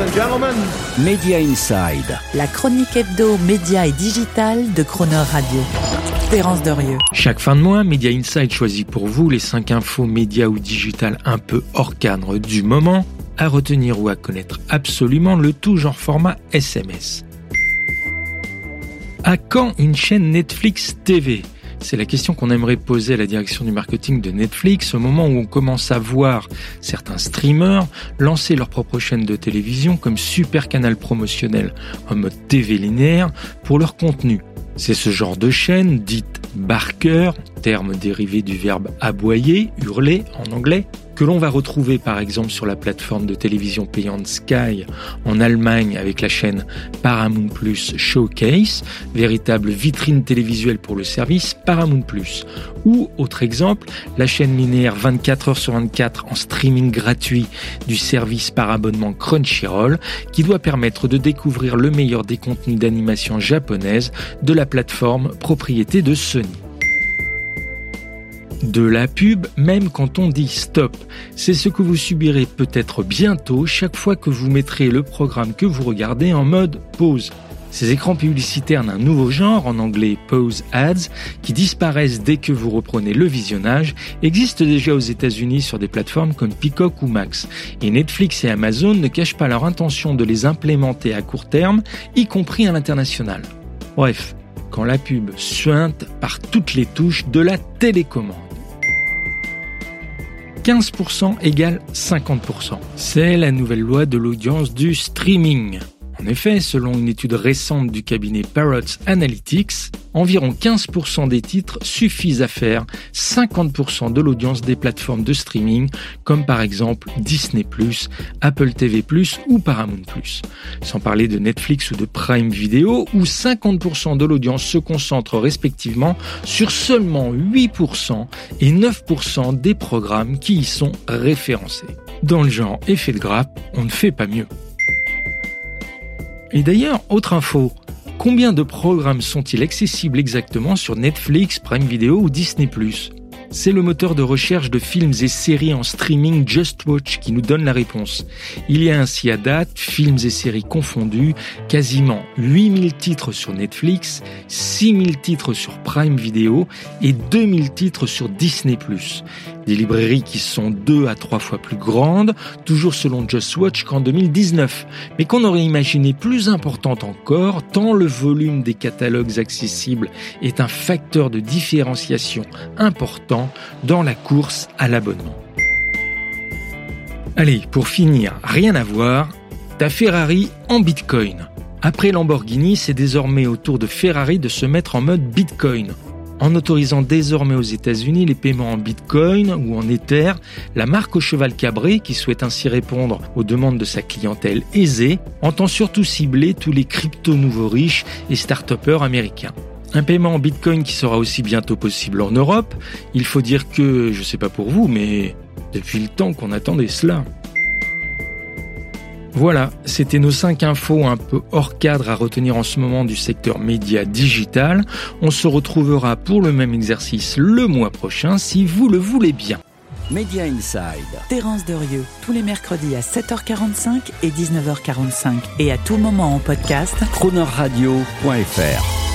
and gentlemen. Media Inside. La chronique hebdo, média et digital de Croner Radio. Terence Dorieux. Chaque fin de mois, Media Inside choisit pour vous les 5 infos médias ou digital un peu hors cadre du moment, à retenir ou à connaître absolument le tout genre format SMS. À quand une chaîne Netflix TV c'est la question qu'on aimerait poser à la direction du marketing de Netflix au moment où on commence à voir certains streamers lancer leur propre chaîne de télévision comme super canal promotionnel en mode TV linéaire pour leur contenu. C'est ce genre de chaîne, dite barker, terme dérivé du verbe aboyer, hurler en anglais, que l'on va retrouver par exemple sur la plateforme de télévision payante Sky en Allemagne avec la chaîne Paramount Plus Showcase, véritable vitrine télévisuelle pour le service Paramount Plus. Ou, autre exemple, la chaîne linéaire 24 heures sur 24 en streaming gratuit du service par abonnement Crunchyroll qui doit permettre de découvrir le meilleur des contenus d'animation japonaise de la plateforme propriété de Sony de la pub même quand on dit stop. C'est ce que vous subirez peut-être bientôt chaque fois que vous mettrez le programme que vous regardez en mode pause. Ces écrans publicitaires d'un nouveau genre, en anglais pause ads, qui disparaissent dès que vous reprenez le visionnage, existent déjà aux États-Unis sur des plateformes comme Peacock ou Max. Et Netflix et Amazon ne cachent pas leur intention de les implémenter à court terme, y compris à l'international. Bref, quand la pub suinte par toutes les touches de la télécommande. 15% égale 50%. C'est la nouvelle loi de l'audience du streaming. En effet, selon une étude récente du cabinet Parrots Analytics, environ 15% des titres suffisent à faire 50% de l'audience des plateformes de streaming, comme par exemple Disney ⁇ Apple TV ⁇ ou Paramount ⁇ Sans parler de Netflix ou de Prime Video, où 50% de l'audience se concentre respectivement sur seulement 8% et 9% des programmes qui y sont référencés. Dans le genre effet de grappe, on ne fait pas mieux. Et d'ailleurs, autre info, combien de programmes sont-ils accessibles exactement sur Netflix, Prime Video ou Disney ⁇ c'est le moteur de recherche de films et séries en streaming Just Watch qui nous donne la réponse. Il y a ainsi à date, films et séries confondus, quasiment 8000 titres sur Netflix, 6000 titres sur Prime Video et 2000 titres sur Disney ⁇ Des librairies qui sont deux à trois fois plus grandes, toujours selon Just Watch qu'en 2019, mais qu'on aurait imaginé plus importante encore, tant le volume des catalogues accessibles est un facteur de différenciation important dans la course à l'abonnement. Allez, pour finir, rien à voir, ta Ferrari en Bitcoin. Après Lamborghini, c'est désormais au tour de Ferrari de se mettre en mode Bitcoin. En autorisant désormais aux États-Unis les paiements en Bitcoin ou en Ether, la marque au cheval cabré, qui souhaite ainsi répondre aux demandes de sa clientèle aisée, entend surtout cibler tous les crypto nouveaux riches et start américains. Un paiement en Bitcoin qui sera aussi bientôt possible en Europe. Il faut dire que, je sais pas pour vous, mais depuis le temps qu'on attendait cela. Voilà, c'était nos 5 infos un peu hors cadre à retenir en ce moment du secteur média digital. On se retrouvera pour le même exercice le mois prochain si vous le voulez bien. Media Inside. Terence Derieux, tous les mercredis à 7h45 et 19h45 et à tout moment en podcast. Cronerradio.fr